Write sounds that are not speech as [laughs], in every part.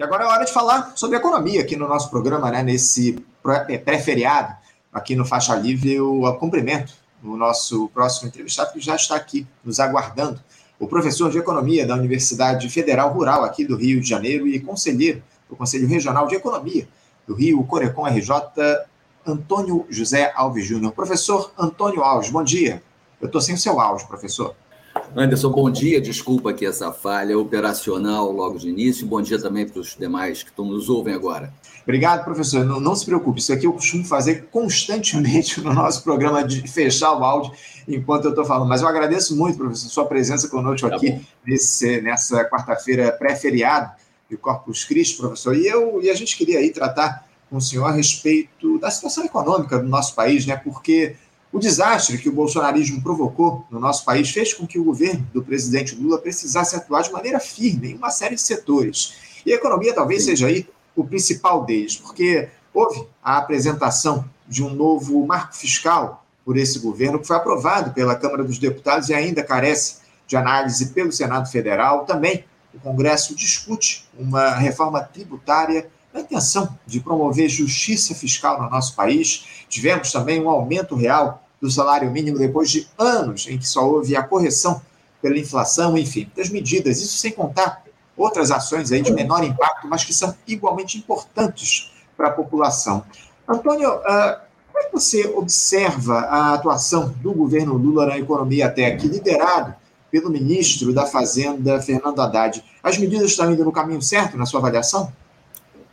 E agora é hora de falar sobre economia aqui no nosso programa, né? Nesse é, pré-feriado, aqui no Faixa Livre, eu cumprimento o nosso próximo entrevistado que já está aqui nos aguardando, o professor de economia da Universidade Federal Rural aqui do Rio de Janeiro e conselheiro do Conselho Regional de Economia do Rio, Corecon RJ, Antônio José Alves Júnior. Professor Antônio Alves, bom dia. Eu estou sem o seu áudio, professor. Anderson, bom dia. Desculpa aqui essa falha operacional logo de início. Bom dia também para os demais que nos ouvem agora. Obrigado, professor. Não, não, se preocupe, isso aqui eu costumo fazer constantemente no nosso programa de fechar o áudio enquanto eu estou falando. Mas eu agradeço muito, professor, sua presença conosco tá aqui nesse, nessa quarta-feira pré-feriado de Corpus Christi, professor. E, eu, e a gente queria aí tratar com o senhor a respeito da situação econômica do nosso país, né? Porque o desastre que o bolsonarismo provocou no nosso país fez com que o governo do presidente Lula precisasse atuar de maneira firme em uma série de setores. E a economia talvez seja aí o principal deles, porque houve a apresentação de um novo marco fiscal por esse governo, que foi aprovado pela Câmara dos Deputados e ainda carece de análise pelo Senado Federal. Também o Congresso discute uma reforma tributária na intenção de promover justiça fiscal no nosso país. Tivemos também um aumento real do salário mínimo depois de anos em que só houve a correção pela inflação, enfim, das medidas, isso sem contar outras ações aí de menor impacto, mas que são igualmente importantes para a população. Antônio, uh, como é que você observa a atuação do governo Lula na economia até aqui, liderado pelo ministro da Fazenda, Fernando Haddad? As medidas estão indo no caminho certo, na sua avaliação?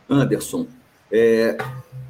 Anderson, é,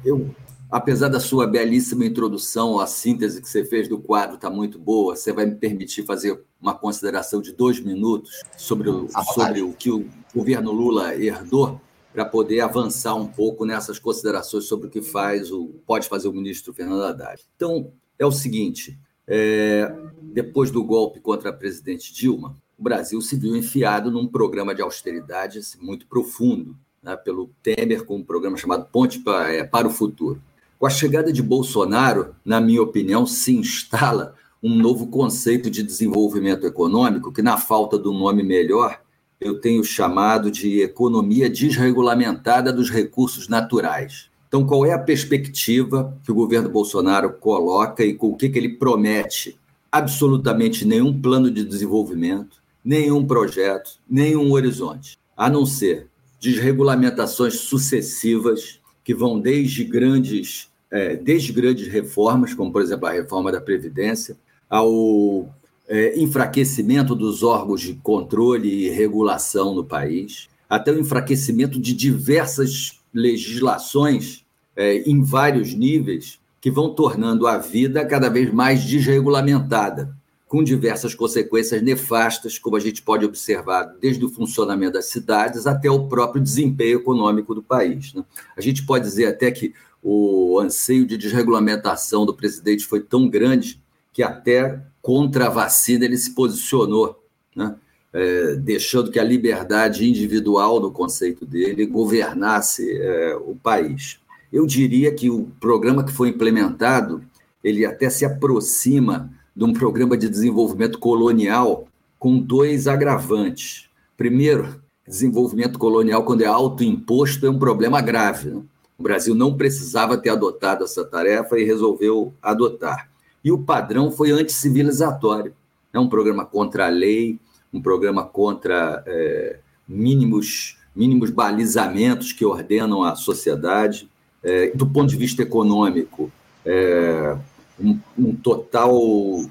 eu, apesar da sua belíssima introdução, a síntese que você fez do quadro está muito boa, você vai me permitir fazer uma consideração de dois minutos sobre o, sobre o que o governo Lula herdou para poder avançar um pouco nessas considerações sobre o que faz o pode fazer o ministro Fernando Haddad. Então, é o seguinte: é, depois do golpe contra a presidente Dilma, o Brasil se viu enfiado num programa de austeridade assim, muito profundo né, pelo Temer com um programa chamado Ponte para, é, para o Futuro. Com a chegada de Bolsonaro, na minha opinião, se instala um novo conceito de desenvolvimento econômico que, na falta do nome melhor, eu tenho chamado de economia desregulamentada dos recursos naturais. Então, qual é a perspectiva que o governo Bolsonaro coloca e com o que, que ele promete? Absolutamente nenhum plano de desenvolvimento, nenhum projeto, nenhum horizonte, a não ser desregulamentações sucessivas que vão desde grandes, é, desde grandes reformas, como por exemplo a reforma da Previdência, ao é, enfraquecimento dos órgãos de controle e regulação no país, até o enfraquecimento de diversas legislações é, em vários níveis que vão tornando a vida cada vez mais desregulamentada com diversas consequências nefastas, como a gente pode observar desde o funcionamento das cidades até o próprio desempenho econômico do país. Né? A gente pode dizer até que o anseio de desregulamentação do presidente foi tão grande que até contra a vacina ele se posicionou, né? é, deixando que a liberdade individual no conceito dele governasse é, o país. Eu diria que o programa que foi implementado ele até se aproxima de um programa de desenvolvimento colonial com dois agravantes. Primeiro, desenvolvimento colonial, quando é autoimposto, é um problema grave. Né? O Brasil não precisava ter adotado essa tarefa e resolveu adotar. E o padrão foi anticivilizatório. É um programa contra a lei, um programa contra é, mínimos, mínimos balizamentos que ordenam a sociedade. É, do ponto de vista econômico, é, um, um total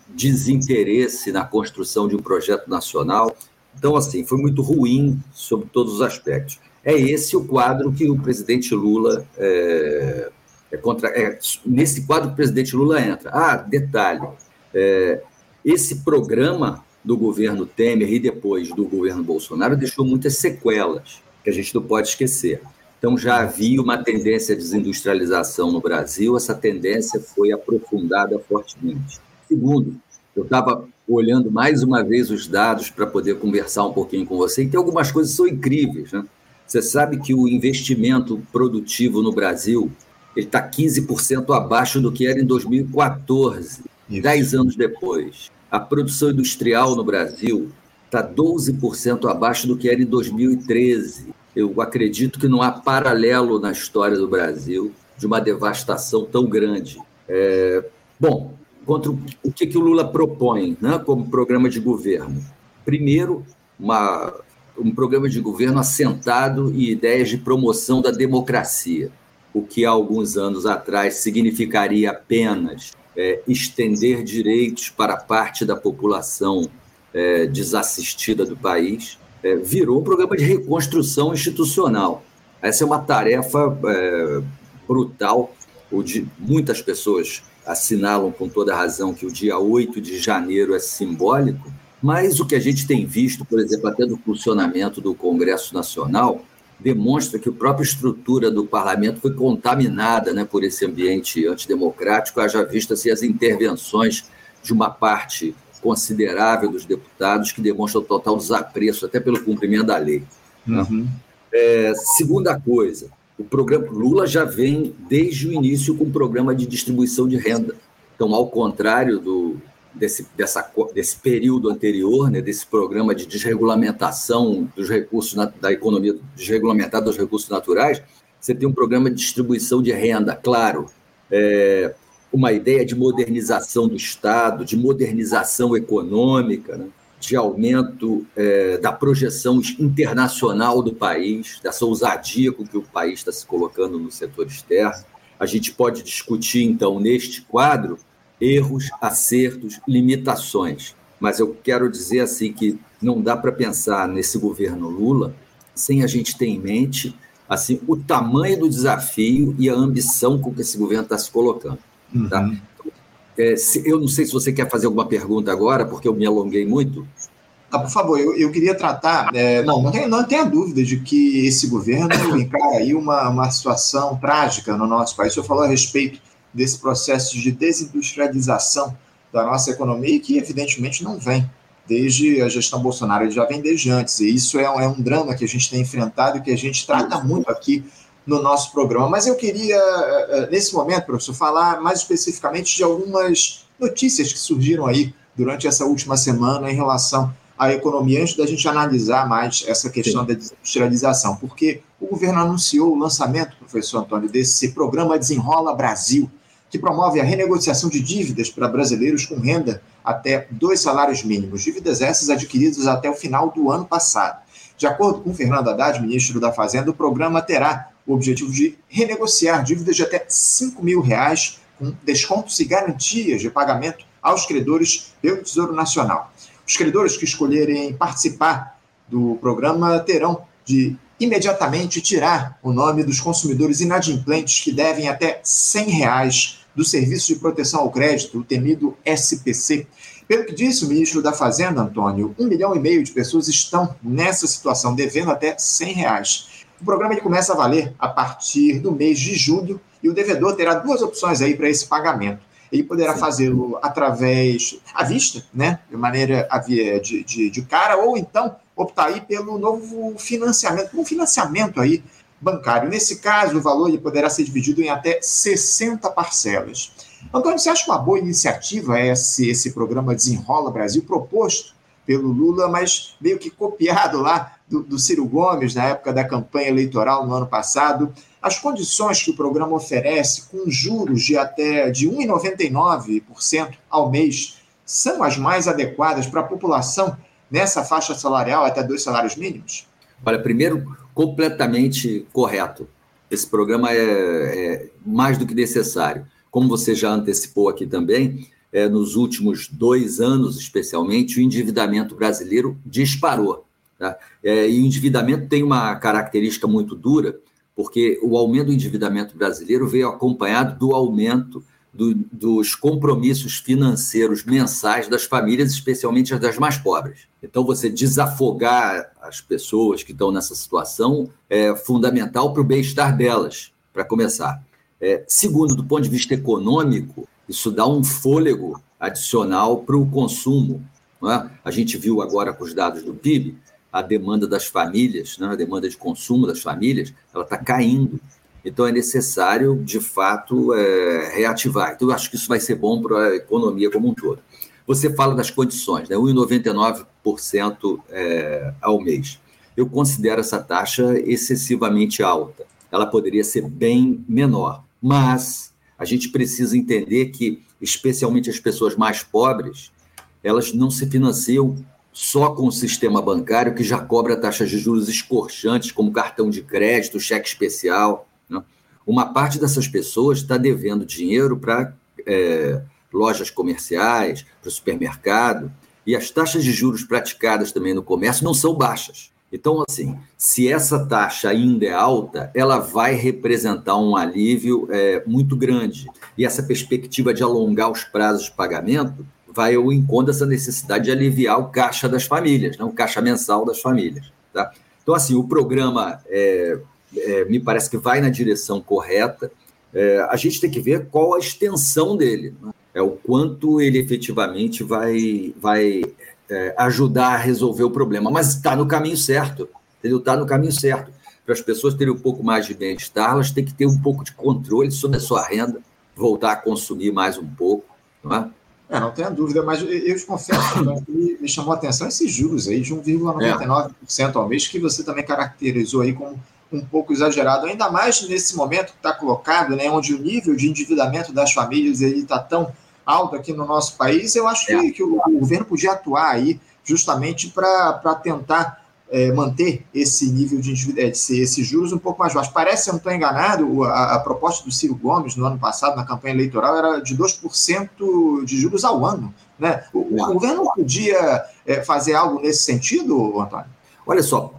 desinteresse na construção de um projeto nacional. Então, assim, foi muito ruim sobre todos os aspectos. É esse o quadro que o presidente Lula é, é contra. É, nesse quadro que o presidente Lula entra. Ah, detalhe: é, esse programa do governo Temer e depois do governo Bolsonaro deixou muitas sequelas que a gente não pode esquecer. Então, já havia uma tendência à desindustrialização no Brasil, essa tendência foi aprofundada fortemente. Segundo, eu estava olhando mais uma vez os dados para poder conversar um pouquinho com você, e tem algumas coisas que são incríveis. Né? Você sabe que o investimento produtivo no Brasil está 15% abaixo do que era em 2014, Isso. 10 anos depois. A produção industrial no Brasil está 12% abaixo do que era em 2013. Eu acredito que não há paralelo na história do Brasil de uma devastação tão grande. É, bom, contra o que, que o Lula propõe né, como programa de governo? Primeiro, uma, um programa de governo assentado em ideias de promoção da democracia, o que há alguns anos atrás significaria apenas é, estender direitos para parte da população é, desassistida do país, é, virou um programa de reconstrução institucional. Essa é uma tarefa é, brutal, onde muitas pessoas assinalam com toda razão que o dia 8 de janeiro é simbólico, mas o que a gente tem visto, por exemplo, até do funcionamento do Congresso Nacional, demonstra que a própria estrutura do parlamento foi contaminada né, por esse ambiente antidemocrático, haja vista se as intervenções de uma parte considerável dos deputados que demonstram total desapreço até pelo cumprimento da lei. Né? Uhum. É, segunda coisa, o programa Lula já vem desde o início com um programa de distribuição de renda. Então, ao contrário do, desse, dessa, desse período anterior, né, desse programa de desregulamentação dos recursos na, da economia, desregulamentada dos recursos naturais, você tem um programa de distribuição de renda, claro, é, uma ideia de modernização do Estado, de modernização econômica, né, de aumento é, da projeção internacional do país, dessa ousadia com que o país está se colocando no setor externo. A gente pode discutir, então, neste quadro, erros, acertos, limitações. Mas eu quero dizer assim que não dá para pensar nesse governo Lula sem a gente ter em mente assim o tamanho do desafio e a ambição com que esse governo está se colocando. Tá? Uhum. É, se, eu não sei se você quer fazer alguma pergunta agora, porque eu me alonguei muito. Ah, por favor, eu, eu queria tratar. É, não, não, tem, não tenha dúvida de que esse governo [coughs] encara aí uma, uma situação trágica no nosso país. O senhor falou a respeito desse processo de desindustrialização da nossa economia e que, evidentemente, não vem desde a gestão Bolsonaro, ele já vem desde antes. E isso é um, é um drama que a gente tem enfrentado e que a gente trata muito aqui no nosso programa. Mas eu queria, eh, eh, nesse momento, professor, falar mais especificamente de algumas notícias que surgiram aí durante essa última semana em relação à economia, antes da gente analisar mais essa questão Sim. da desindustrialização, porque o governo anunciou o lançamento, professor Antônio, desse programa Desenrola Brasil, que promove a renegociação de dívidas para brasileiros com renda até dois salários mínimos, dívidas essas adquiridas até o final do ano passado. De acordo com Fernando Haddad, ministro da Fazenda, o programa terá o objetivo de renegociar dívidas de até 5 mil reais com descontos e garantias de pagamento aos credores pelo Tesouro Nacional. Os credores que escolherem participar do programa terão de imediatamente tirar o nome dos consumidores inadimplentes que devem até 100 reais do Serviço de Proteção ao Crédito, o temido SPC. Pelo que disse o ministro da Fazenda, Antônio, um milhão e meio de pessoas estão nessa situação, devendo até 100 reais. O programa ele começa a valer a partir do mês de julho e o devedor terá duas opções aí para esse pagamento. Ele poderá fazê-lo através à vista, né, de maneira de, de, de cara, ou então optar aí pelo novo financiamento, um financiamento aí bancário. Nesse caso, o valor ele poderá ser dividido em até 60 parcelas. Antônio, você acha uma boa iniciativa esse, esse programa Desenrola Brasil, proposto pelo Lula, mas meio que copiado lá do, do Ciro Gomes na época da campanha eleitoral no ano passado? As condições que o programa oferece, com juros de até de 1,99% ao mês, são as mais adequadas para a população nessa faixa salarial até dois salários mínimos? Olha, primeiro, completamente correto. Esse programa é, é mais do que necessário. Como você já antecipou aqui também, é, nos últimos dois anos, especialmente, o endividamento brasileiro disparou. Tá? É, e o endividamento tem uma característica muito dura, porque o aumento do endividamento brasileiro veio acompanhado do aumento do, dos compromissos financeiros mensais das famílias, especialmente as das mais pobres. Então, você desafogar as pessoas que estão nessa situação é fundamental para o bem-estar delas, para começar. É, segundo, do ponto de vista econômico, isso dá um fôlego adicional para o consumo. É? A gente viu agora com os dados do PIB, a demanda das famílias, né? a demanda de consumo das famílias, ela está caindo. Então, é necessário, de fato, é, reativar. Então, eu acho que isso vai ser bom para a economia como um todo. Você fala das condições, né? 1,99% é, ao mês. eu considero essa taxa excessivamente alta. Ela poderia ser bem menor, mas a gente precisa entender que, especialmente as pessoas mais pobres, elas não se financiam só com o sistema bancário, que já cobra taxas de juros escorchantes, como cartão de crédito, cheque especial. Né? Uma parte dessas pessoas está devendo dinheiro para é, lojas comerciais, para supermercado, e as taxas de juros praticadas também no comércio não são baixas. Então, assim, se essa taxa ainda é alta, ela vai representar um alívio é, muito grande. E essa perspectiva de alongar os prazos de pagamento vai ao encontro dessa necessidade de aliviar o caixa das famílias, né? o caixa mensal das famílias. Tá? Então, assim, o programa é, é, me parece que vai na direção correta. É, a gente tem que ver qual a extensão dele, né? é o quanto ele efetivamente vai, vai é, ajudar a resolver o problema, mas está no caminho certo, entendeu? Está no caminho certo. Para as pessoas terem um pouco mais de bem-estar, elas têm que ter um pouco de controle sobre a sua renda, voltar a consumir mais um pouco, não é? É, não tenha dúvida, mas eu te confesso que me chamou a atenção esses juros aí de 1,99% ao mês, que você também caracterizou aí como um pouco exagerado, ainda mais nesse momento que está colocado, né, onde o nível de endividamento das famílias está tão alto aqui no nosso país, eu acho é. que, que o, governo podia atuar aí justamente para tentar é, manter esse nível de esse, esses juros um pouco mais baixos. Parece, se eu não estou enganado, a, a, proposta do Ciro Gomes no ano passado, na campanha eleitoral, era de 2% de juros ao ano. Né? O, o governo podia é, fazer algo nesse sentido, Antônio? Olha só,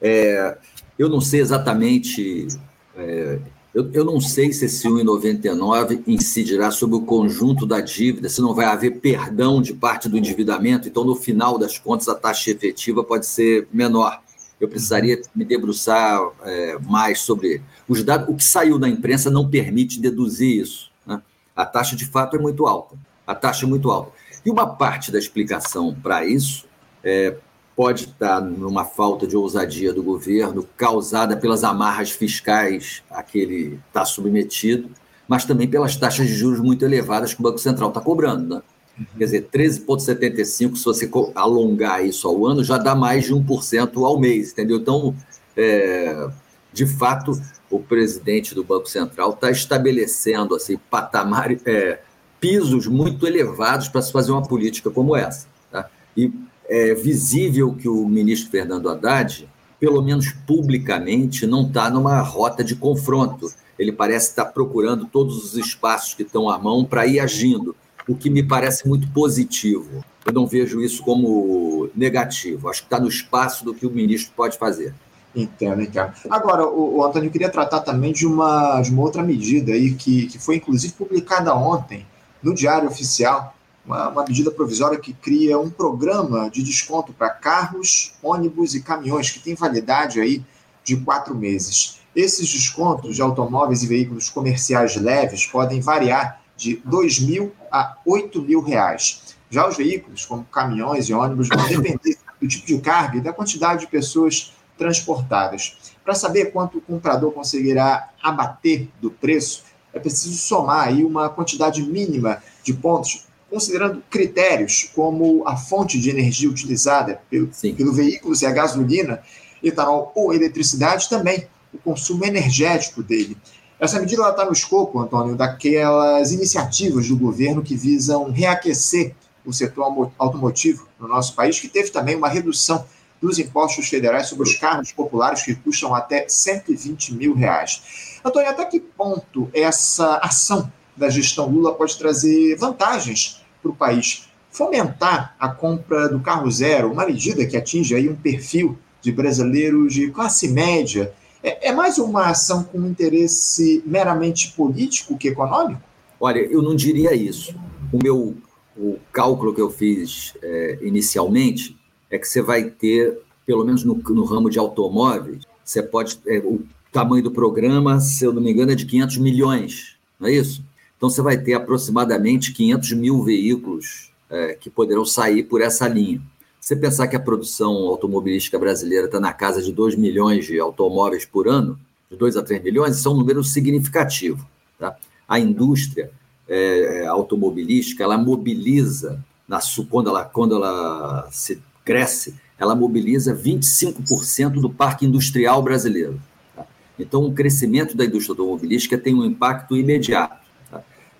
é, eu não sei exatamente é, eu, eu não sei se esse 1,99 incidirá sobre o conjunto da dívida, se não vai haver perdão de parte do endividamento, então no final das contas a taxa efetiva pode ser menor. Eu precisaria me debruçar é, mais sobre os dados. O que saiu da imprensa não permite deduzir isso. Né? A taxa de fato é muito alta. A taxa é muito alta. E uma parte da explicação para isso é, pode estar numa falta de ousadia do governo causada pelas amarras fiscais a que ele está submetido, mas também pelas taxas de juros muito elevadas que o Banco Central está cobrando. Né? Uhum. Quer dizer, 13,75%, se você alongar isso ao ano, já dá mais de 1% ao mês, entendeu? Então, é, de fato, o presidente do Banco Central está estabelecendo assim, patamar, é, pisos muito elevados para se fazer uma política como essa. Tá? E é visível que o ministro Fernando Haddad, pelo menos publicamente, não está numa rota de confronto. Ele parece estar procurando todos os espaços que estão à mão para ir agindo, o que me parece muito positivo. Eu não vejo isso como negativo. Acho que está no espaço do que o ministro pode fazer. Entendo, entendo. Agora, o, o Antônio queria tratar também de uma, de uma outra medida aí que, que foi inclusive publicada ontem no Diário Oficial, uma, uma medida provisória que cria um programa de desconto para carros, ônibus e caminhões que tem validade aí de quatro meses. Esses descontos de automóveis e veículos comerciais leves podem variar de R$ 2 mil a 8 mil reais. Já os veículos, como caminhões e ônibus, vão depender do tipo de carga e da quantidade de pessoas transportadas. Para saber quanto o comprador conseguirá abater do preço, é preciso somar aí uma quantidade mínima de pontos considerando critérios como a fonte de energia utilizada pelo, pelo veículo, se é gasolina, etanol ou eletricidade, também o consumo energético dele. Essa medida está no escopo, Antônio, daquelas iniciativas do governo que visam reaquecer o setor automotivo no nosso país, que teve também uma redução dos impostos federais sobre os carros populares que custam até 120 mil reais. Antônio, até que ponto essa ação da gestão Lula pode trazer vantagens para o país. Fomentar a compra do carro zero, uma medida que atinge aí um perfil de brasileiros de classe média, é, é mais uma ação com interesse meramente político que econômico? Olha, eu não diria isso. O meu o cálculo que eu fiz é, inicialmente é que você vai ter, pelo menos no, no ramo de automóveis, você pode. É, o tamanho do programa, se eu não me engano, é de 500 milhões, não é isso? Então, você vai ter aproximadamente 500 mil veículos é, que poderão sair por essa linha. Você pensar que a produção automobilística brasileira está na casa de 2 milhões de automóveis por ano, de 2 a 3 milhões, isso é um número significativo. Tá? A indústria é, automobilística, ela mobiliza, na, quando, ela, quando ela se cresce, ela mobiliza 25% do parque industrial brasileiro. Tá? Então, o crescimento da indústria automobilística tem um impacto imediato.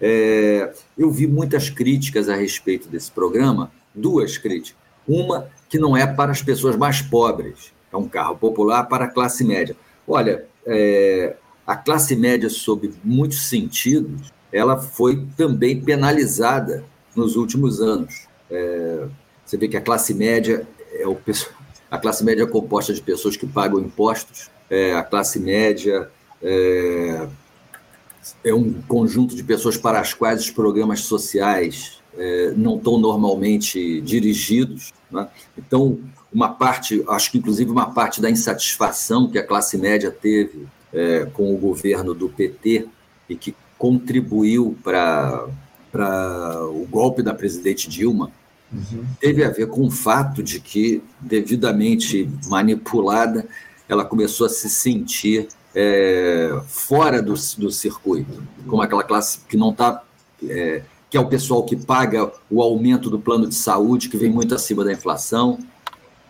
É, eu vi muitas críticas a respeito desse programa, duas críticas. Uma que não é para as pessoas mais pobres, é um carro popular para a classe média. Olha, é, a classe média, sob muitos sentidos, ela foi também penalizada nos últimos anos. É, você vê que a classe média é o, a classe média é composta de pessoas que pagam impostos, é, a classe média é, é, um conjunto de pessoas para as quais os programas sociais é, não estão normalmente dirigidos. Né? Então, uma parte, acho que inclusive uma parte da insatisfação que a classe média teve é, com o governo do PT e que contribuiu para o golpe da presidente Dilma, uhum. teve a ver com o fato de que, devidamente manipulada, ela começou a se sentir é, fora do, do circuito, como aquela classe que não está. É, que é o pessoal que paga o aumento do plano de saúde, que vem muito acima da inflação,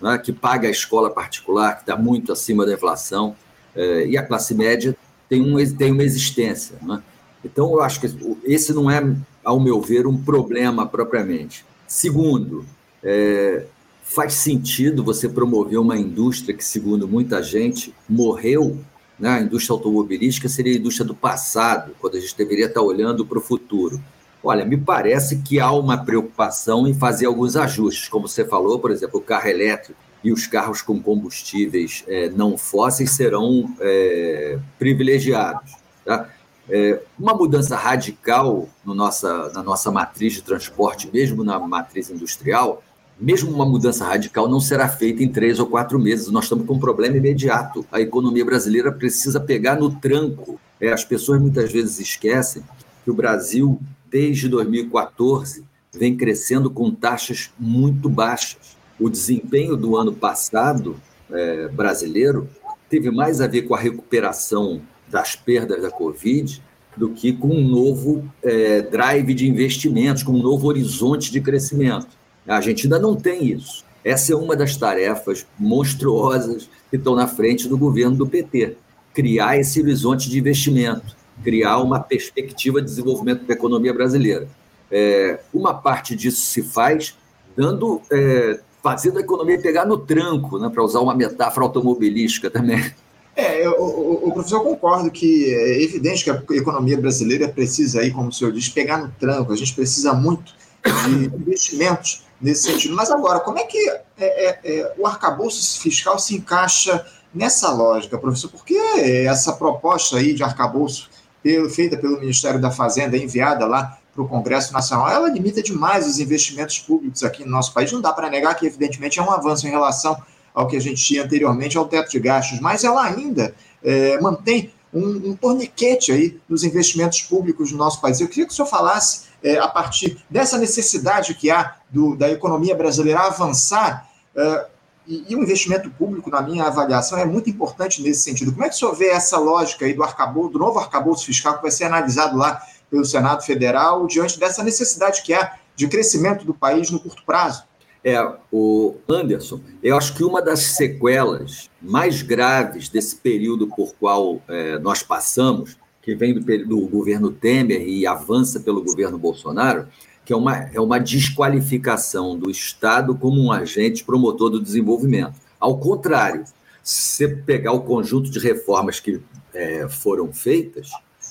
né, que paga a escola particular, que está muito acima da inflação, é, e a classe média tem, um, tem uma existência. Né? Então, eu acho que esse não é, ao meu ver, um problema propriamente. Segundo, é, faz sentido você promover uma indústria que, segundo muita gente, morreu. Né? A indústria automobilística seria a indústria do passado, quando a gente deveria estar olhando para o futuro. Olha, me parece que há uma preocupação em fazer alguns ajustes, como você falou, por exemplo, o carro elétrico e os carros com combustíveis é, não fósseis serão é, privilegiados. Tá? É, uma mudança radical no nossa, na nossa matriz de transporte, mesmo na matriz industrial, mesmo uma mudança radical não será feita em três ou quatro meses. Nós estamos com um problema imediato. A economia brasileira precisa pegar no tranco. É, as pessoas muitas vezes esquecem que o Brasil desde 2014, vem crescendo com taxas muito baixas. O desempenho do ano passado é, brasileiro teve mais a ver com a recuperação das perdas da Covid do que com um novo é, drive de investimentos, com um novo horizonte de crescimento. A gente ainda não tem isso. Essa é uma das tarefas monstruosas que estão na frente do governo do PT criar esse horizonte de investimento criar uma perspectiva de desenvolvimento da economia brasileira. É, uma parte disso se faz dando, é, fazendo a economia pegar no tranco, né, para usar uma metáfora automobilística também. É, o, o professor concordo que é evidente que a economia brasileira precisa aí, como o senhor diz, pegar no tranco. A gente precisa muito de investimentos nesse sentido. Mas agora, como é que é, é, é o arcabouço fiscal se encaixa nessa lógica, professor? Por que essa proposta aí de arcabouço pelo, feita pelo Ministério da Fazenda, enviada lá para o Congresso Nacional, ela limita demais os investimentos públicos aqui no nosso país. Não dá para negar que, evidentemente, é um avanço em relação ao que a gente tinha anteriormente ao teto de gastos, mas ela ainda é, mantém um, um torniquete aí nos investimentos públicos no nosso país. Eu queria que o senhor falasse, é, a partir dessa necessidade que há do, da economia brasileira avançar, é, e, e, o investimento público, na minha avaliação, é muito importante nesse sentido. Como é que o senhor vê essa lógica aí do arcabouço, do novo arcabouço fiscal que vai ser analisado lá pelo Senado Federal, diante dessa necessidade que há de crescimento do país no curto prazo? É, o Anderson, eu acho que uma das sequelas mais graves desse período por qual é, nós passamos, que vem do, do governo Temer e avança pelo governo Bolsonaro, que é uma, é uma desqualificação do Estado como um agente promotor do desenvolvimento. Ao contrário, se pegar o conjunto de reformas que é, foram feitas,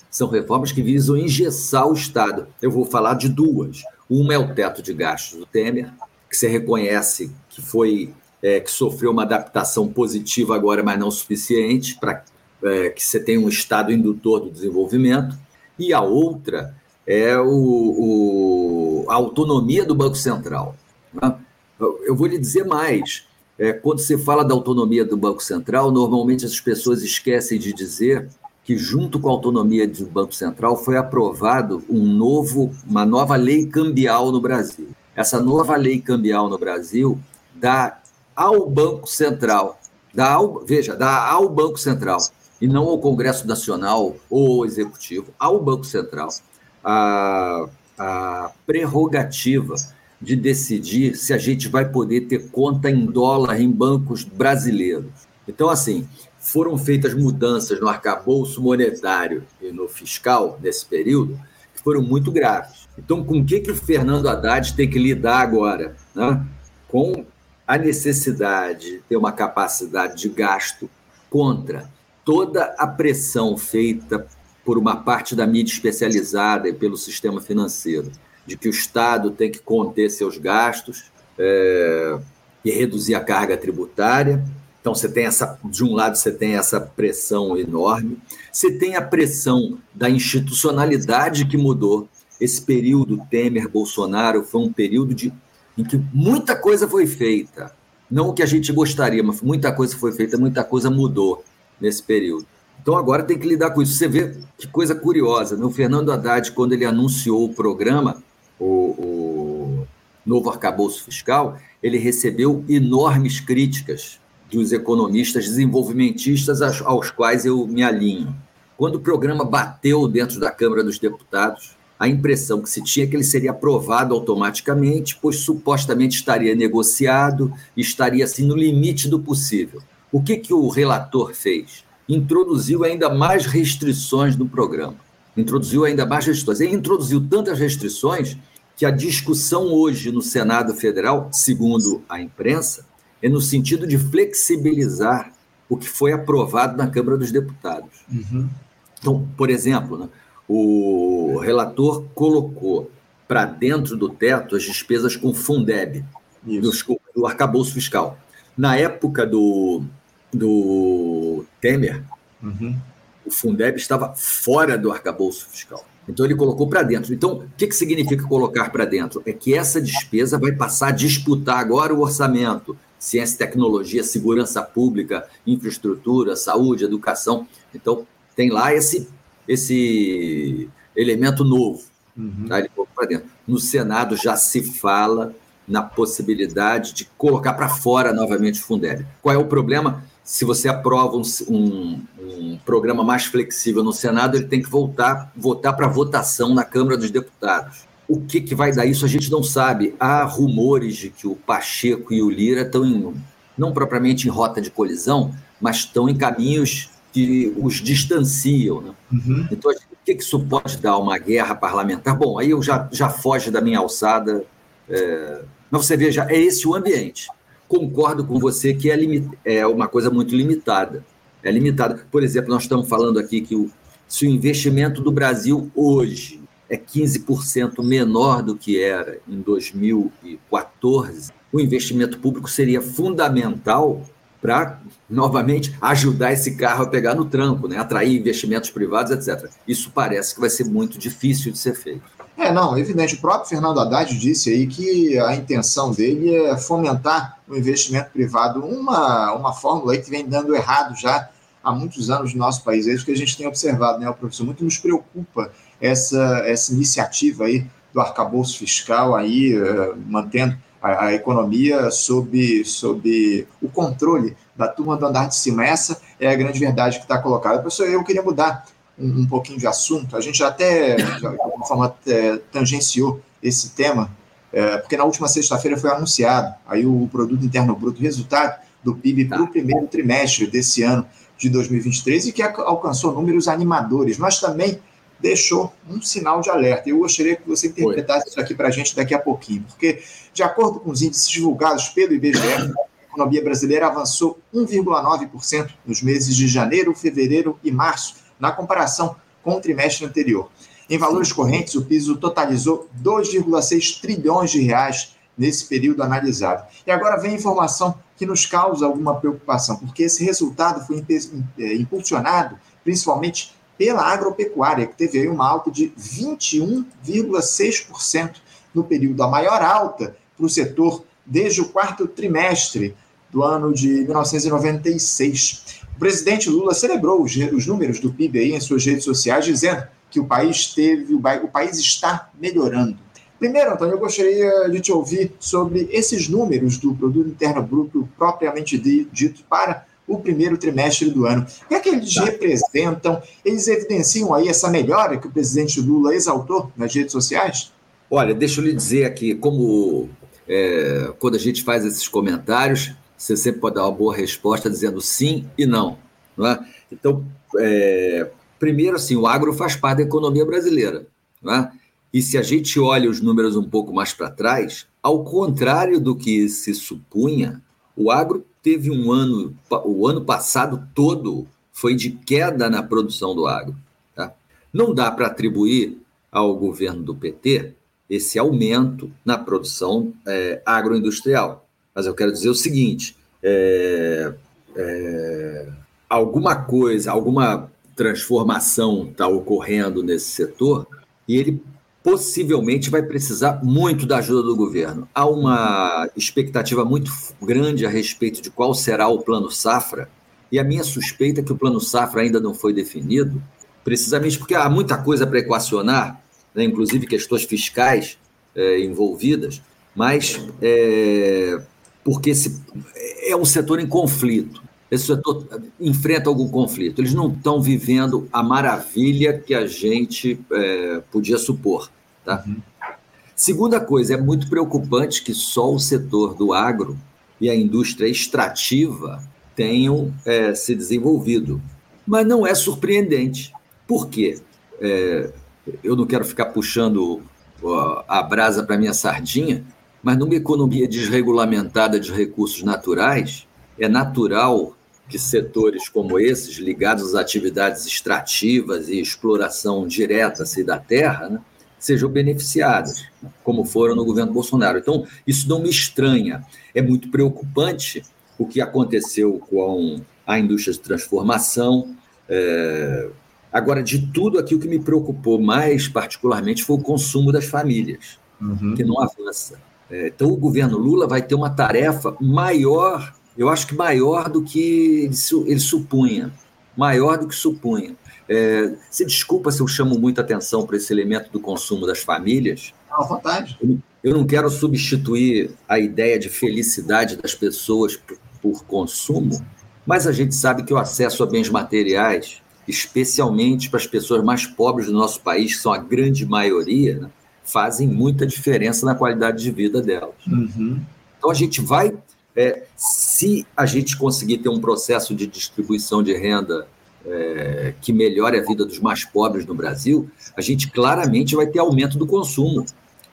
são reformas que visam engessar o Estado. Eu vou falar de duas. Uma é o teto de gastos do Temer, que você reconhece que foi é, que sofreu uma adaptação positiva agora, mas não suficiente para é, que você tenha um Estado indutor do desenvolvimento. E a outra é o, o, a autonomia do Banco Central. Né? Eu vou lhe dizer mais. É, quando se fala da autonomia do Banco Central, normalmente as pessoas esquecem de dizer que, junto com a autonomia do Banco Central, foi aprovado um novo, uma nova lei cambial no Brasil. Essa nova lei cambial no Brasil dá ao Banco Central, dá ao, veja, dá ao Banco Central, e não ao Congresso Nacional ou ao Executivo, ao Banco Central, a, a prerrogativa de decidir se a gente vai poder ter conta em dólar em bancos brasileiros. Então, assim, foram feitas mudanças no arcabouço monetário e no fiscal nesse período que foram muito graves. Então, com o que, que o Fernando Haddad tem que lidar agora? Né? Com a necessidade de ter uma capacidade de gasto contra toda a pressão feita por uma parte da mídia especializada e pelo sistema financeiro, de que o Estado tem que conter seus gastos é, e reduzir a carga tributária. Então, você tem essa, de um lado, você tem essa pressão enorme, você tem a pressão da institucionalidade que mudou. Esse período Temer-Bolsonaro foi um período de em que muita coisa foi feita. Não o que a gente gostaria, mas muita coisa foi feita, muita coisa mudou nesse período. Então agora tem que lidar com isso. Você vê que coisa curiosa. No Fernando Haddad, quando ele anunciou o programa, o, o novo arcabouço fiscal, ele recebeu enormes críticas dos economistas desenvolvimentistas aos, quais eu me alinho. Quando o programa bateu dentro da Câmara dos Deputados, a impressão que se tinha é que ele seria aprovado automaticamente, pois supostamente estaria negociado estaria assim no limite do possível. O que, que o relator fez? Introduziu ainda mais restrições no programa. Introduziu ainda mais restrições. Ele introduziu tantas restrições que a discussão hoje no Senado Federal, segundo a imprensa, é no sentido de flexibilizar o que foi aprovado na Câmara dos Deputados. Uhum. Então, por exemplo, né, o relator colocou para dentro do teto as despesas com Fundeb, do, do arcabouço fiscal. Na época do, do Temer, uhum. o Fundeb estava fora do arcabouço fiscal. Então ele colocou para dentro. Então, o que, que significa colocar para dentro? É que essa despesa vai passar a disputar agora o orçamento. Ciência, tecnologia, segurança pública, infraestrutura, saúde, educação. Então, tem lá esse esse elemento novo. Uhum. Tá? Ele para dentro. No Senado já se fala na possibilidade de colocar para fora novamente o Fundeb. Qual é o problema? Se você aprova um, um, um, programa mais flexível no Senado, ele tem que voltar, votar para votação na Câmara dos Deputados. O que, que vai dar isso a gente não sabe. Há rumores de que o Pacheco e o Lira estão em, não propriamente em rota de colisão, mas estão em caminhos que os distanciam. Né? Uhum. Então, o que, que isso pode dar? Uma guerra parlamentar? Bom, aí eu já, já foge da minha alçada. É... Mas você veja, é esse o ambiente. Concordo com você que é, é uma coisa muito limitada. É limitada. Por exemplo, nós estamos falando aqui que o... se o investimento do Brasil hoje é 15% menor do que era em 2014, o investimento público seria fundamental para, novamente, ajudar esse carro a pegar no tranco, né? atrair investimentos privados, etc. Isso parece que vai ser muito difícil de ser feito. É, não, evidente. O próprio Fernando Haddad disse aí que a intenção dele é fomentar o investimento privado, uma, uma fórmula aí que vem dando errado já há muitos anos no nosso país. É isso que a gente tem observado, né, professor? Muito nos preocupa essa, essa iniciativa aí do arcabouço fiscal aí, uh, mantendo a, a, economia sob, sob o controle da turma do andar de cima. Essa é a grande verdade que está colocada. Professor, eu queria mudar um, um, pouquinho de assunto. A gente já até, de alguma forma, é, tangenciou esse tema, é, porque na última sexta-feira foi anunciado aí o Produto Interno Bruto, resultado do PIB para o tá. primeiro trimestre desse ano de 2023 e que alcançou números animadores, mas também deixou um sinal de alerta. Eu gostaria que você interpretasse Oi. isso aqui para a gente daqui a pouquinho, porque, de acordo com os índices divulgados pelo IBGE, a economia brasileira avançou 1,9% nos meses de janeiro, fevereiro e março, na comparação com o trimestre anterior. Em valores correntes, o piso totalizou 2,6 trilhões de reais nesse período analisado. E agora vem informação que nos causa alguma preocupação, porque esse resultado foi é, impulsionado principalmente pela agropecuária, que teve aí uma alta de 21,6% no período, a maior alta para o setor desde o quarto trimestre do ano de 1996. O presidente Lula celebrou os, os números do PIB aí em suas redes sociais, dizendo que o país teve, o país está melhorando. Primeiro, Antônio, eu gostaria de te ouvir sobre esses números do Produto Interno Bruto propriamente dito para o primeiro trimestre do ano. O que é que eles tá. representam? Eles evidenciam aí essa melhora que o presidente Lula exaltou nas redes sociais? Olha, deixa eu lhe dizer aqui, como é, quando a gente faz esses comentários, você sempre pode dar uma boa resposta dizendo sim e não. não é? Então, é, primeiro, assim, o agro faz parte da economia brasileira. Não é? E se a gente olha os números um pouco mais para trás, ao contrário do que se supunha, o agro teve um ano, o ano passado todo foi de queda na produção do agro. Tá? Não dá para atribuir ao governo do PT esse aumento na produção é, agroindustrial. Mas eu quero dizer o seguinte: é, é, alguma coisa, alguma transformação está ocorrendo nesse setor e ele possivelmente vai precisar muito da ajuda do governo. Há uma expectativa muito grande a respeito de qual será o plano safra, e a minha suspeita é que o plano safra ainda não foi definido, precisamente porque há muita coisa para equacionar, né, inclusive questões fiscais é, envolvidas, mas é, porque esse, é um setor em conflito. Esse setor enfrenta algum conflito. Eles não estão vivendo a maravilha que a gente é, podia supor. Tá? Uhum. Segunda coisa, é muito preocupante que só o setor do agro e a indústria extrativa tenham é, se desenvolvido. Mas não é surpreendente. Por quê? É, eu não quero ficar puxando a brasa para minha sardinha, mas numa economia desregulamentada de recursos naturais, é natural que setores como esses, ligados às atividades extrativas e exploração direta assim, da terra, né, sejam beneficiados, como foram no governo Bolsonaro. Então, isso não me estranha. É muito preocupante o que aconteceu com a indústria de transformação, é, Agora, de tudo aqui, o que me preocupou mais, particularmente, foi o consumo das famílias, uhum. que não avança. É, então, o governo Lula vai ter uma tarefa maior, eu acho que maior do que ele supunha, maior do que supunha. É, se desculpa se eu chamo muita atenção para esse elemento do consumo das famílias. À vontade. Eu não quero substituir a ideia de felicidade das pessoas por, por consumo, mas a gente sabe que o acesso a bens materiais especialmente para as pessoas mais pobres do nosso país, que são a grande maioria, né, fazem muita diferença na qualidade de vida delas. Uhum. Então a gente vai, é, se a gente conseguir ter um processo de distribuição de renda é, que melhore a vida dos mais pobres no Brasil, a gente claramente vai ter aumento do consumo.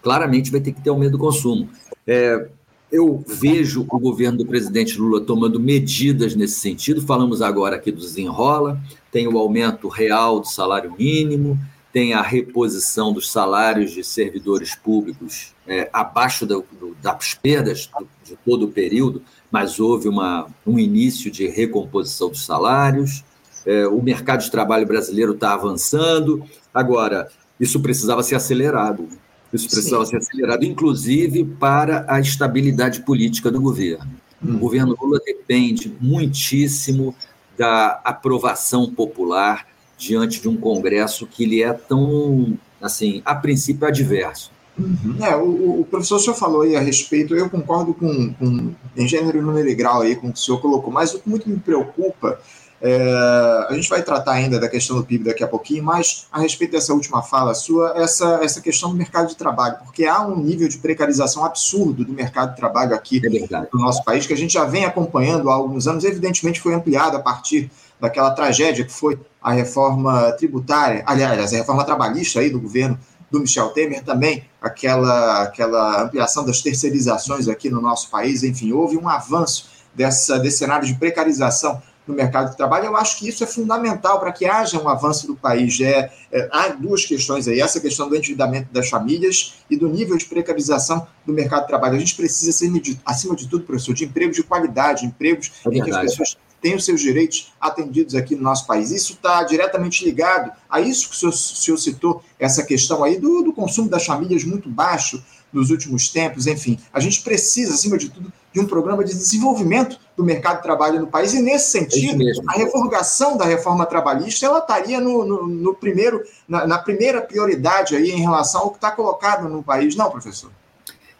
Claramente vai ter que ter aumento do consumo. É, eu vejo o governo do presidente Lula tomando medidas nesse sentido. Falamos agora aqui do desenrola, tem o aumento real do salário mínimo, tem a reposição dos salários de servidores públicos é, abaixo do, do, das perdas do, de todo o período, mas houve uma, um início de recomposição dos salários. É, o mercado de trabalho brasileiro está avançando. Agora, isso precisava ser acelerado. Isso precisava Sim. ser acelerado, inclusive para a estabilidade política do governo. Hum. O governo Lula depende muitíssimo da aprovação popular diante de um Congresso que lhe é tão, assim, a princípio adverso. Uhum. É, o, o, professor o senhor falou aí a respeito, eu concordo com, com em gênero e número e grau aí com o que o senhor colocou, mas o que muito me preocupa é, a gente vai tratar ainda da questão do PIB daqui a pouquinho, mas a respeito dessa última fala sua, essa, essa questão do mercado de trabalho, porque há um nível de precarização absurdo do mercado de trabalho aqui é no nosso país, que a gente já vem acompanhando há alguns anos, evidentemente foi ampliado a partir daquela tragédia que foi a reforma tributária, aliás, a reforma trabalhista aí do governo do Michel Temer, também aquela, aquela ampliação das terceirizações aqui no nosso país, enfim, houve um avanço dessa, desse cenário de precarização no mercado de trabalho. Eu acho que isso é fundamental para que haja um avanço do país. É, é, há duas questões aí: essa questão do endividamento das famílias e do nível de precarização do mercado de trabalho. A gente precisa, acima de tudo, professor, de empregos de qualidade, empregos é em que as pessoas tenham os seus direitos atendidos aqui no nosso país. Isso está diretamente ligado a isso que o senhor, o senhor citou, essa questão aí do, do consumo das famílias muito baixo nos últimos tempos, enfim. A gente precisa, acima de tudo, de um programa de desenvolvimento do mercado de trabalho no país, e nesse sentido, é a revogação da reforma trabalhista ela estaria no, no, no primeiro, na, na, primeira prioridade aí em relação ao que está colocado no país, não, professor?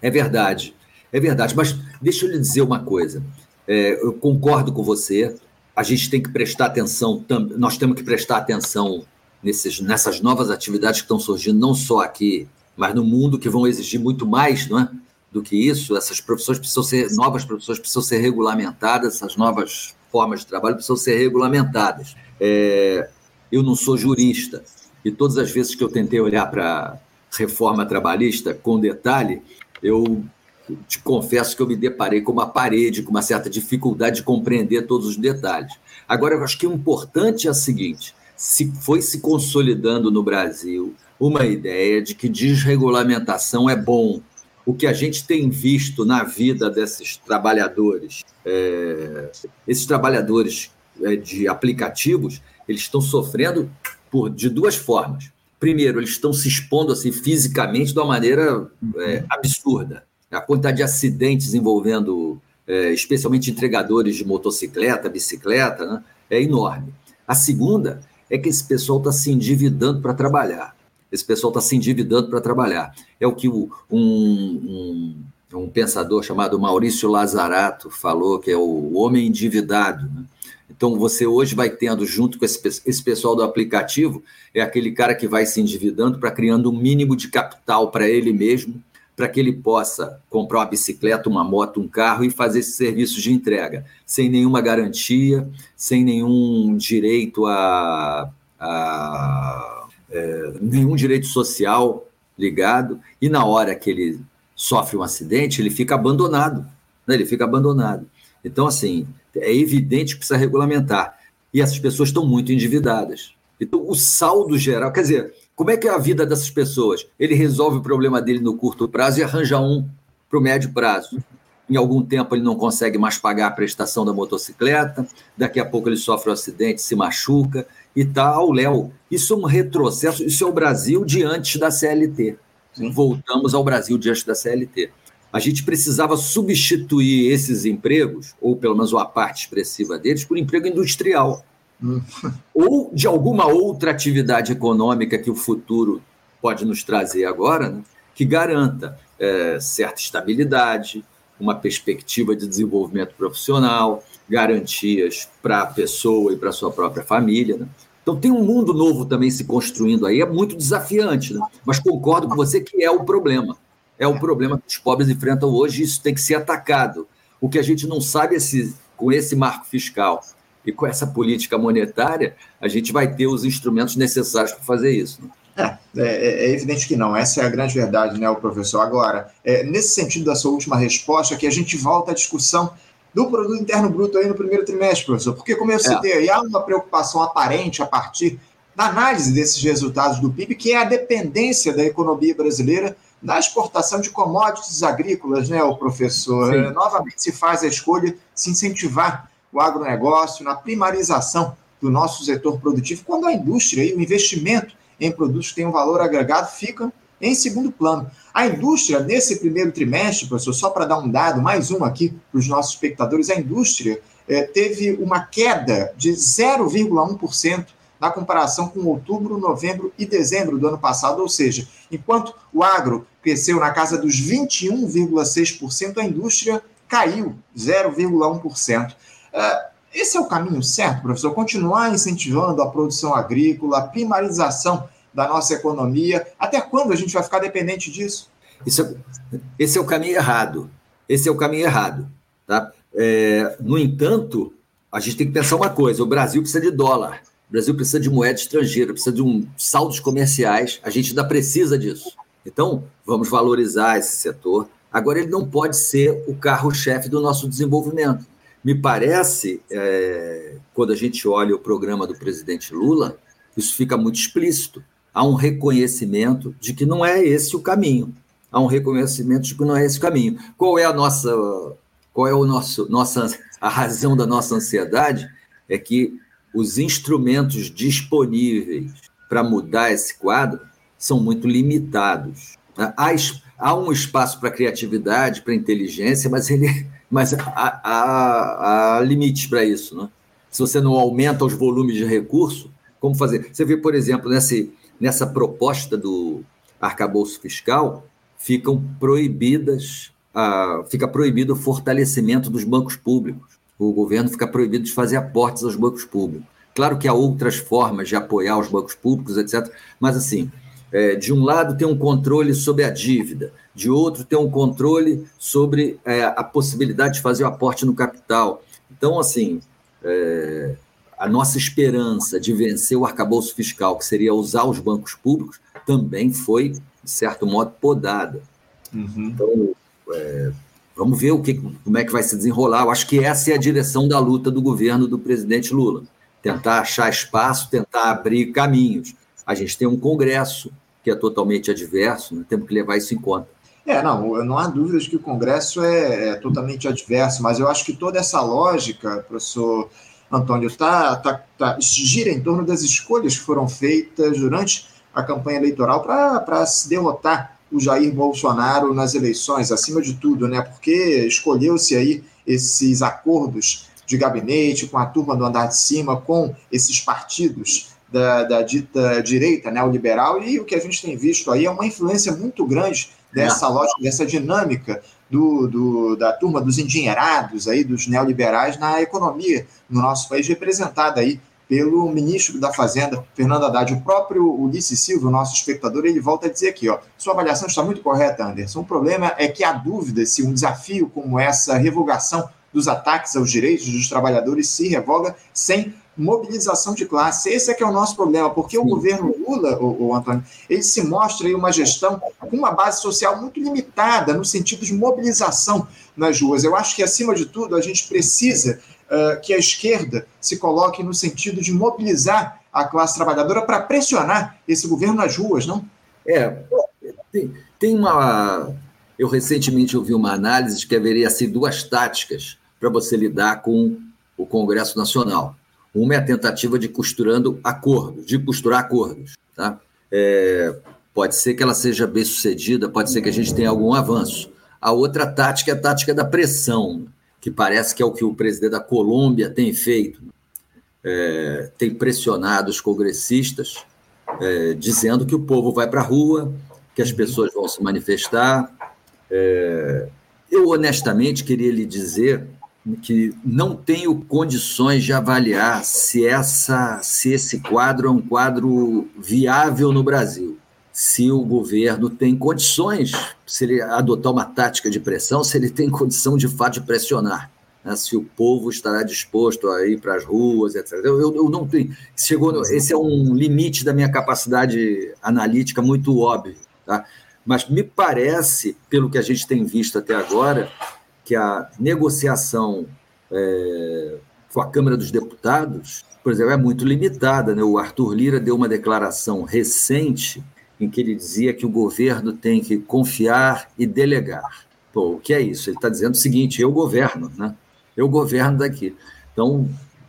É verdade, é verdade, mas deixa eu lhe dizer uma coisa. É, eu concordo com você, a gente tem que prestar atenção, nós temos que prestar atenção nesses, nessas novas atividades que estão surgindo, não só aqui mas no mundo que vão exigir muito mais não é? do que isso, essas profissões precisam ser, novas profissões precisam ser regulamentadas, essas novas formas de trabalho precisam ser regulamentadas. É, eu não sou jurista, e todas as vezes que eu tentei olhar para reforma trabalhista com detalhe, eu te confesso que eu me deparei com uma parede, com uma certa dificuldade de compreender todos os detalhes. Agora, eu acho que o importante é o seguinte: se foi se consolidando no Brasil uma ideia de que desregulamentação é bom. O que a gente tem visto na vida desses trabalhadores, é, esses trabalhadores é, de aplicativos, eles estão sofrendo por, de duas formas. Primeiro, eles estão se expondo assim fisicamente de uma maneira é, absurda. A quantidade de acidentes envolvendo, é, especialmente entregadores de motocicleta, bicicleta, né, é enorme. A segunda é que esse pessoal está se endividando para trabalhar. Esse pessoal está se endividando para trabalhar. É o que o, um, um, um, pensador chamado Maurício Lazarato falou, que é o homem endividado. Né? Então, você hoje vai tendo, junto com esse, esse pessoal do aplicativo, é aquele cara que vai se endividando para criando um mínimo de capital para ele mesmo, para que ele possa comprar uma bicicleta, uma moto, um carro e fazer esse serviço de entrega, sem nenhuma garantia, sem nenhum direito a, a é, nenhum direito social ligado, e na hora que ele sofre um acidente, ele fica abandonado, né? ele fica abandonado. Então, assim, é evidente que precisa regulamentar. E essas pessoas estão muito endividadas. Então, o saldo geral, quer dizer, como é que é a vida dessas pessoas? Ele resolve o problema dele no curto prazo e arranja um para o médio prazo. Em algum tempo ele não consegue mais pagar a prestação da motocicleta, daqui a pouco ele sofre um acidente, se machuca e está ao léu. Isso é um retrocesso, isso é o Brasil diante da CLT. Sim. Voltamos ao Brasil diante da CLT. A gente precisava substituir esses empregos, ou pelo menos uma parte expressiva deles, por emprego industrial ou de alguma outra atividade econômica que o futuro pode nos trazer agora, né, que garanta é, certa estabilidade, uma perspectiva de desenvolvimento profissional, garantias para a pessoa e para a sua própria família. Né? Então, tem um mundo novo também se construindo aí, é muito desafiante, né? mas concordo com você que é o problema. É o problema que os pobres enfrentam hoje e isso tem que ser atacado. O que a gente não sabe é se, com esse marco fiscal, e com essa política monetária, a gente vai ter os instrumentos necessários para fazer isso. Né? É, é, é, evidente que não, essa é a grande verdade, né, o professor? Agora, é, nesse sentido da sua última resposta, que a gente volta à discussão do produto interno bruto aí no primeiro trimestre, professor, porque como eu citei, aí, há uma preocupação aparente a partir da análise desses resultados do PIB, que é a dependência da economia brasileira da exportação de commodities agrícolas, né, o professor? É, novamente se faz a escolha de se incentivar o agronegócio, na primarização do nosso setor produtivo, quando a indústria e o investimento em produtos que têm um valor agregado ficam em segundo plano. A indústria, nesse primeiro trimestre, professor, só para dar um dado, mais um aqui para os nossos espectadores, a indústria eh, teve uma queda de 0,1% na comparação com outubro, novembro e dezembro do ano passado, ou seja, enquanto o agro cresceu na casa dos 21,6%, a indústria caiu 0,1%. É, esse é o caminho certo, professor? Continuar incentivando a produção agrícola, a primarização da nossa economia. Até quando a gente vai ficar dependente disso? Isso, é, esse é o caminho errado. Esse é o caminho errado. Tá? É, no entanto, a gente tem que pensar uma coisa: o Brasil precisa de dólar, o Brasil precisa de moeda estrangeira, precisa de um saldos comerciais, a gente ainda precisa disso. Então, vamos valorizar esse setor. Agora, ele não pode ser o carro-chefe do nosso desenvolvimento. Me parece, é, quando a gente olha o programa do presidente Lula, isso fica muito explícito. Há um reconhecimento de que não é esse o caminho. Há um reconhecimento de que não é esse o caminho. Qual é a nossa, qual é o nosso, nossa, a razão da nossa ansiedade? É que os instrumentos disponíveis para mudar esse quadro são muito limitados. Há, há um espaço para criatividade, para inteligência, mas ele mas há, há, há limites para isso. Né? Se você não aumenta os volumes de recurso, como fazer? Você vê, por exemplo, nesse, nessa proposta do arcabouço fiscal, ficam proibidas, ah, fica proibido o fortalecimento dos bancos públicos. O governo fica proibido de fazer aportes aos bancos públicos. Claro que há outras formas de apoiar os bancos públicos, etc. Mas, assim, é, de um lado, tem um controle sobre a dívida, de outro, tem um controle sobre é, a possibilidade de fazer o aporte no capital. Então, assim, é, a nossa esperança de vencer o arcabouço fiscal, que seria usar os bancos públicos, também foi, de certo modo, podada. Uhum. Então, é, vamos ver o que, como é que vai se desenrolar. Eu acho que essa é a direção da luta do governo do presidente Lula. Tentar achar espaço, tentar abrir caminhos. A gente tem um Congresso que é totalmente adverso, né? temos que levar isso em conta. É, não, não há dúvidas que o Congresso é, é totalmente adverso, mas eu acho que toda essa lógica, professor Antônio, tá, tá, tá, gira em torno das escolhas que foram feitas durante a campanha eleitoral para se derrotar o Jair Bolsonaro nas eleições, acima de tudo, né? Porque escolheu-se aí esses acordos de gabinete com a turma do andar de cima, com esses partidos da, da dita direita neoliberal, e o que a gente tem visto aí é uma influência muito grande dessa é. lógica, dessa dinâmica do, do, da turma dos endinheirados, aí, dos neoliberais na economia no nosso país, representada aí pelo ministro da Fazenda, Fernando Haddad. O próprio Ulisses Silva, nosso espectador, ele volta a dizer aqui, ó, sua avaliação está muito correta, Anderson. O problema é que há dúvida se um desafio como essa revogação dos ataques aos direitos dos trabalhadores se revoga sem mobilização de classe. Esse é que é o nosso problema, porque Sim. o governo Lula, o, o, Antônio, ele se mostra aí uma gestão com uma base social muito limitada no sentido de mobilização nas ruas. Eu acho que, acima de tudo, a gente precisa uh, que a esquerda se coloque no sentido de mobilizar a classe trabalhadora para pressionar esse governo nas ruas, não? É, tem, tem uma... Eu recentemente ouvi uma análise de que haveria assim, duas táticas para você lidar com o Congresso Nacional. Uma é a tentativa de costurando acordos, de costurar acordos. Tá? É, pode ser que ela seja bem sucedida, pode ser que a gente tenha algum avanço. A outra tática é a tática da pressão, que parece que é o que o presidente da Colômbia tem feito. É, tem pressionado os congressistas, é, dizendo que o povo vai para a rua, que as pessoas vão se manifestar. É, eu, honestamente, queria lhe dizer que não tenho condições de avaliar se, essa, se esse quadro é um quadro viável no Brasil. Se o governo tem condições, se ele adotar uma tática de pressão, se ele tem condição de fato de pressionar. Né? Se o povo estará disposto a ir para as ruas, etc. Eu, eu, não tenho. Chegou esse é um limite da minha capacidade analítica muito óbvio. Tá? Mas me parece, pelo que a gente tem visto até agora, que a negociação é, com a Câmara dos Deputados, por exemplo, é muito limitada. Né? O Arthur Lira deu uma declaração recente em que ele dizia que o governo tem que confiar e delegar. Pô, o que é isso? Ele está dizendo o seguinte: eu governo, né? eu governo daqui. Então,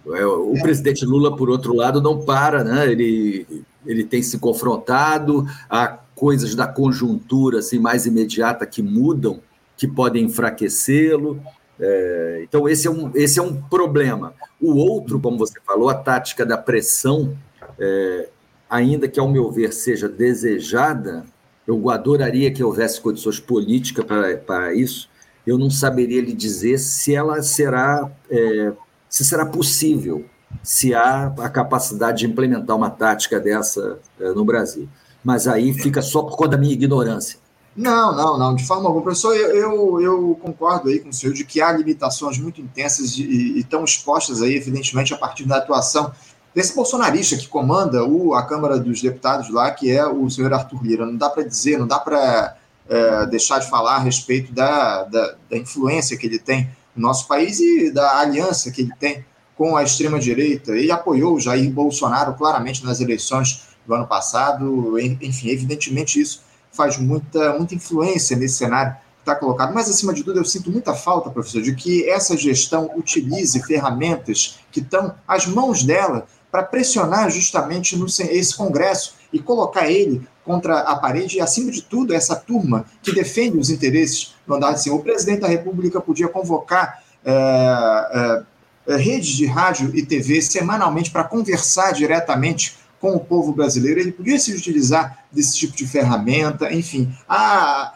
é, o presidente Lula, por outro lado, não para, né? ele, ele tem se confrontado, há coisas da conjuntura assim, mais imediata que mudam que podem enfraquecê-lo. É, então, esse é, um, esse é um problema. O outro, como você falou, a tática da pressão, é, ainda que, ao meu ver, seja desejada, eu adoraria que houvesse condições políticas para, isso. Eu não saberia lhe dizer se ela será, é, se será possível, se há a capacidade de implementar uma tática dessa é, no Brasil. Mas aí fica só por conta da minha ignorância. Não, não, não, de forma alguma. Professor, eu, eu, eu, concordo aí com o senhor de que há limitações muito intensas e, e estão expostas aí, evidentemente, a partir da atuação desse bolsonarista que comanda o, a Câmara dos Deputados lá, que é o senhor Arthur Lira. Não dá para dizer, não dá para é, deixar de falar a respeito da, da, da influência que ele tem no nosso país e da aliança que ele tem com a extrema-direita. Ele apoiou o Jair Bolsonaro claramente nas eleições do ano passado, enfim, evidentemente isso faz muita, muita influência nesse cenário que está colocado. Mas, acima de tudo, eu sinto muita falta, professor, de que essa gestão utilize ferramentas que estão às mãos dela para pressionar justamente no, esse Congresso e colocar ele contra a parede e, acima de tudo, essa turma que defende os interesses do andar de cima. O presidente da República podia convocar é, é, redes de rádio e TV semanalmente para conversar diretamente com o povo brasileiro, ele podia se utilizar desse tipo de ferramenta, enfim. A,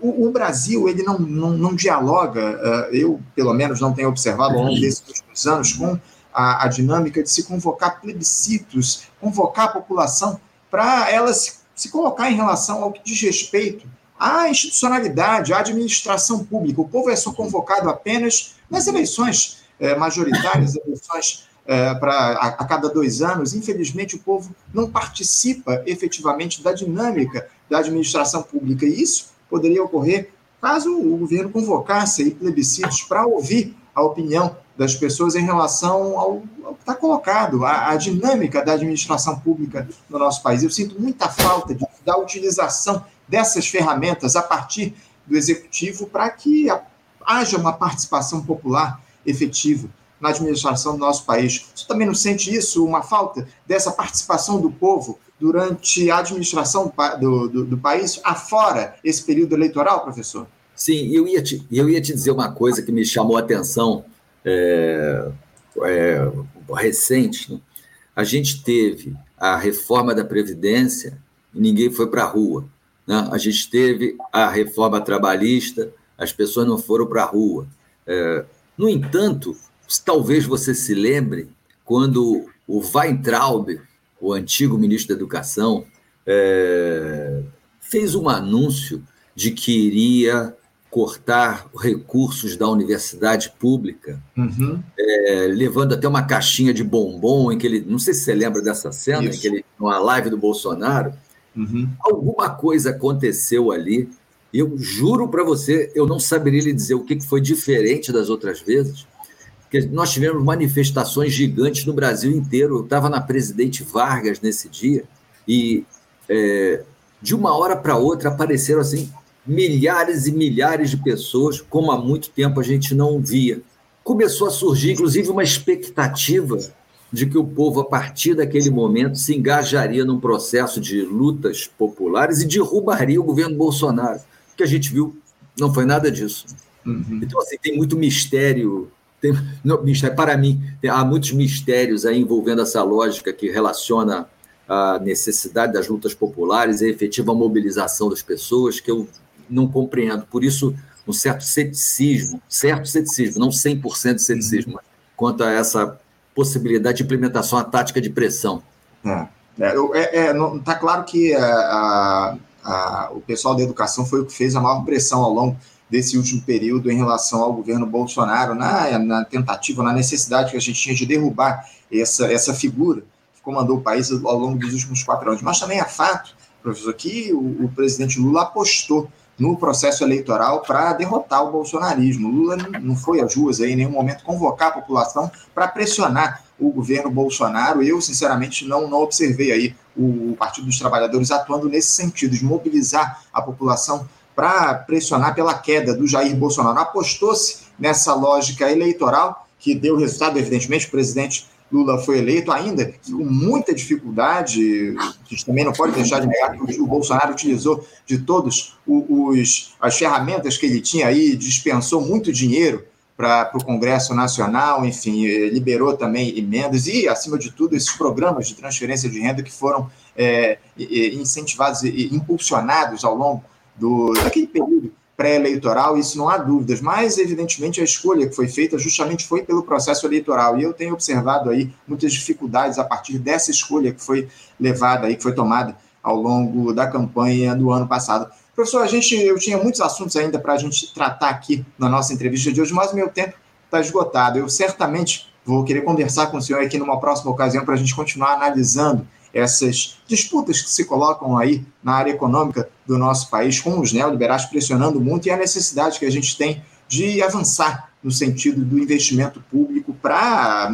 o, o Brasil ele não, não, não dialoga, uh, eu pelo menos não tenho observado ao longo desses últimos anos, com a, a dinâmica de se convocar plebiscitos, convocar a população para ela se se colocar em relação ao que diz respeito à institucionalidade, à administração pública. O povo é só convocado apenas nas eleições é, majoritárias, eleições é, para a, a, cada dois anos. Infelizmente, o povo não participa efetivamente da dinâmica da administração pública. E isso poderia ocorrer caso o governo convocasse aí plebiscitos para ouvir a opinião das pessoas em relação ao, ao que está colocado, a, a, dinâmica da administração pública no nosso país. Eu sinto muita falta de, da utilização dessas ferramentas a partir do executivo para que haja uma participação popular efetiva na administração do nosso país. Você também não sente isso, uma falta dessa participação do povo durante a administração do, do, do país, afora esse período eleitoral, professor? Sim, eu ia, te, eu ia te dizer uma coisa que me chamou a atenção é, é, recente. Né? A gente teve a reforma da Previdência e ninguém foi para a rua. Né? A gente teve a reforma trabalhista, as pessoas não foram para a rua. É, no entanto, talvez você se lembre quando o Weintraub, o antigo ministro da Educação, é, fez um anúncio de que iria cortar recursos da universidade pública, uhum. é, levando até uma caixinha de bombom em que ele, não sei se você lembra dessa cena, Isso. em que ele, numa live do Bolsonaro, uhum. alguma coisa aconteceu ali. Eu juro para você, eu não saberia lhe dizer o que foi diferente das outras vezes, porque nós tivemos manifestações gigantes no Brasil inteiro. Eu estava na Presidente Vargas nesse dia e é, de uma hora para outra apareceram assim milhares e milhares de pessoas, como há muito tempo a gente não via. Começou a surgir, inclusive, uma expectativa de que o povo, a partir daquele momento, se engajaria num processo de lutas populares e derrubaria o governo Bolsonaro. O que a gente viu não foi nada disso. Uhum. Então, assim, tem muito mistério. Tem, [laughs] não, mistério para mim, tem, há muitos mistérios aí envolvendo essa lógica que relaciona a necessidade das lutas populares e a efetiva mobilização das pessoas, que eu não compreendo. Por isso, um certo ceticismo, certo ceticismo, não 100% de ceticismo, uhum. quanto a essa possibilidade de implementação à tática de pressão. É, é, é não, tá claro que a, a, a, o pessoal da educação foi o que fez a maior pressão ao longo desse último período em relação ao governo Bolsonaro, na, na tentativa, na necessidade que a gente tinha de derrubar essa, essa figura que comandou o país ao longo dos últimos quatro anos. Mas também é fato, professor, que o, o presidente Lula apostou no processo eleitoral para derrotar o bolsonarismo. Lula não foi às ruas aí, em nenhum momento convocar a população para pressionar o governo Bolsonaro. Eu, sinceramente, não, não observei aí o Partido dos Trabalhadores atuando nesse sentido, de mobilizar a população para pressionar pela queda do Jair Bolsonaro. Apostou-se nessa lógica eleitoral, que deu resultado, evidentemente, o presidente Lula foi eleito, ainda com muita dificuldade, a gente também não pode deixar de negar que o Bolsonaro utilizou de todos os, as ferramentas que ele tinha aí, dispensou muito dinheiro para o Congresso Nacional, enfim, liberou também emendas e, acima de tudo, esses programas de transferência de renda que foram é, incentivados e impulsionados ao longo do, daquele período pré-eleitoral, isso não há dúvidas, mas evidentemente a escolha que foi feita justamente foi pelo processo eleitoral, e eu tenho observado aí muitas dificuldades a partir dessa escolha que foi levada aí, que foi tomada ao longo da campanha do ano passado. Professor, a gente, eu tinha muitos assuntos ainda para a gente tratar aqui na nossa entrevista de hoje, mas o meu tempo está esgotado. Eu certamente vou querer conversar com o senhor aqui numa próxima ocasião para a gente continuar analisando essas disputas que se colocam aí na área econômica do nosso país, com os neoliberais pressionando muito e a necessidade que a gente tem de avançar no sentido do investimento público para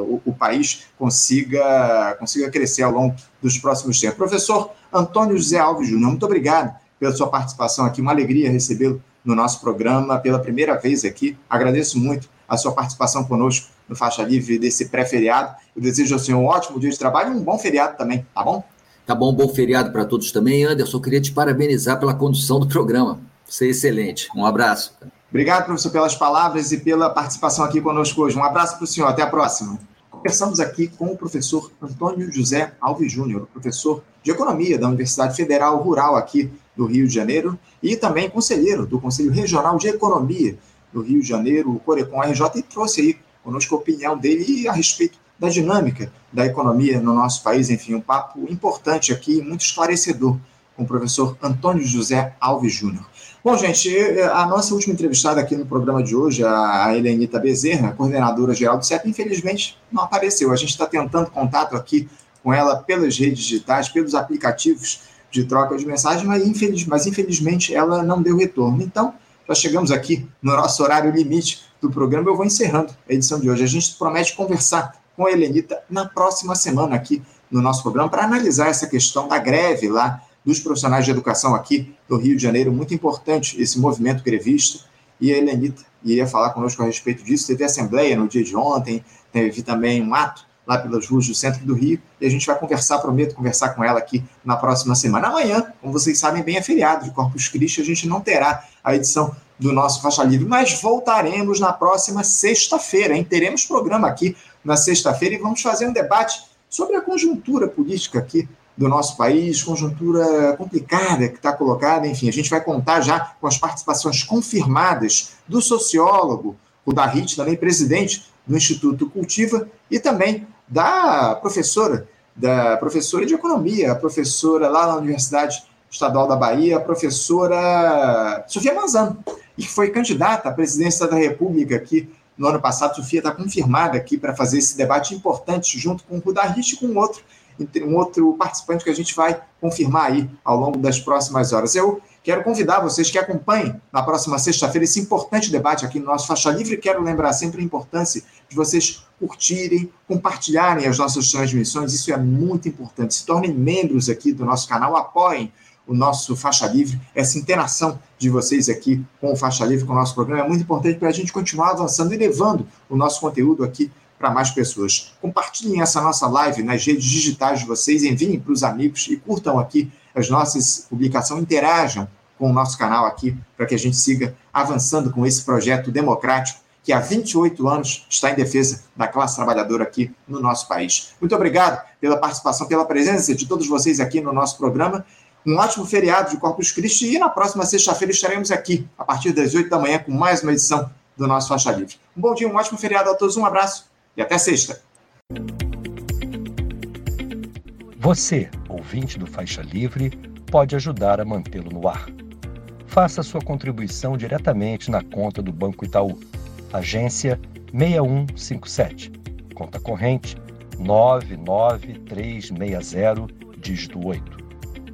o, o país consiga, consiga crescer ao longo dos próximos tempos. Professor Antônio José Alves Júnior, muito obrigado pela sua participação aqui, uma alegria recebê-lo no nosso programa pela primeira vez aqui. Agradeço muito a sua participação conosco no Faixa Livre desse pré-feriado. Eu desejo ao senhor um ótimo dia de trabalho e um bom feriado também, tá bom? Tá bom, bom feriado para todos também. Anderson, queria te parabenizar pela condução do programa. Você é excelente. Um abraço. Obrigado, professor, pelas palavras e pela participação aqui conosco hoje. Um abraço para o senhor. Até a próxima. Conversamos aqui com o professor Antônio José Alves Júnior, professor de Economia da Universidade Federal Rural aqui do Rio de Janeiro e também conselheiro do Conselho Regional de Economia do Rio de Janeiro, o Corecon RJ, e trouxe aí conosco a opinião dele a respeito da dinâmica da economia no nosso país. Enfim, um papo importante aqui, muito esclarecedor, com o professor Antônio José Alves Júnior. Bom, gente, a nossa última entrevistada aqui no programa de hoje, a Helenita Bezerra, coordenadora geral do CEP, infelizmente não apareceu. A gente está tentando contato aqui com ela pelas redes digitais, pelos aplicativos de troca de mensagem, mas, infeliz, mas infelizmente ela não deu retorno. Então, já chegamos aqui no nosso horário limite do programa. Eu vou encerrando a edição de hoje. A gente promete conversar com a Helenita na próxima semana aqui no nosso programa para analisar essa questão da greve lá dos profissionais de educação aqui do Rio de Janeiro. Muito importante esse movimento grevista. E a Helenita iria falar conosco a respeito disso. Teve assembleia no dia de ontem, teve também um ato lá pelas ruas do centro do Rio, e a gente vai conversar, prometo conversar com ela aqui na próxima semana. Amanhã, como vocês sabem bem, é feriado de Corpus Christi, a gente não terá a edição do nosso Faixa Livre, mas voltaremos na próxima sexta-feira, hein? Teremos programa aqui na sexta-feira e vamos fazer um debate sobre a conjuntura política aqui do nosso país, conjuntura complicada que está colocada, enfim, a gente vai contar já com as participações confirmadas do sociólogo, o Darrit, também presidente do Instituto Cultiva, e também da professora, da professora de economia, a professora lá na Universidade Estadual da Bahia, a professora Sofia Manzano, e que foi candidata à presidência da República aqui no ano passado. Sofia está confirmada aqui para fazer esse debate importante junto com o Rudarrit e com outro um outro participante que a gente vai confirmar aí ao longo das próximas horas. Eu quero convidar vocês que acompanhem na próxima sexta-feira esse importante debate aqui no nosso Faixa Livre. Quero lembrar sempre a importância de vocês curtirem, compartilharem as nossas transmissões. Isso é muito importante. Se tornem membros aqui do nosso canal, apoiem o nosso Faixa Livre, essa interação de vocês aqui com o Faixa Livre, com o nosso programa, é muito importante para a gente continuar avançando e levando o nosso conteúdo aqui para mais pessoas. Compartilhem essa nossa live nas redes digitais de vocês, enviem para os amigos e curtam aqui as nossas publicações, interajam com o nosso canal aqui para que a gente siga avançando com esse projeto democrático que há 28 anos está em defesa da classe trabalhadora aqui no nosso país. Muito obrigado pela participação, pela presença de todos vocês aqui no nosso programa. Um ótimo feriado de Corpus Christi e na próxima sexta-feira estaremos aqui a partir das 8 da manhã com mais uma edição do nosso Faixa Livre. Um bom dia, um ótimo feriado a todos, um abraço e até sexta. Você, ouvinte do Faixa Livre, pode ajudar a mantê-lo no ar. Faça sua contribuição diretamente na conta do Banco Itaú, agência 6157, conta corrente 99360, dígito 8.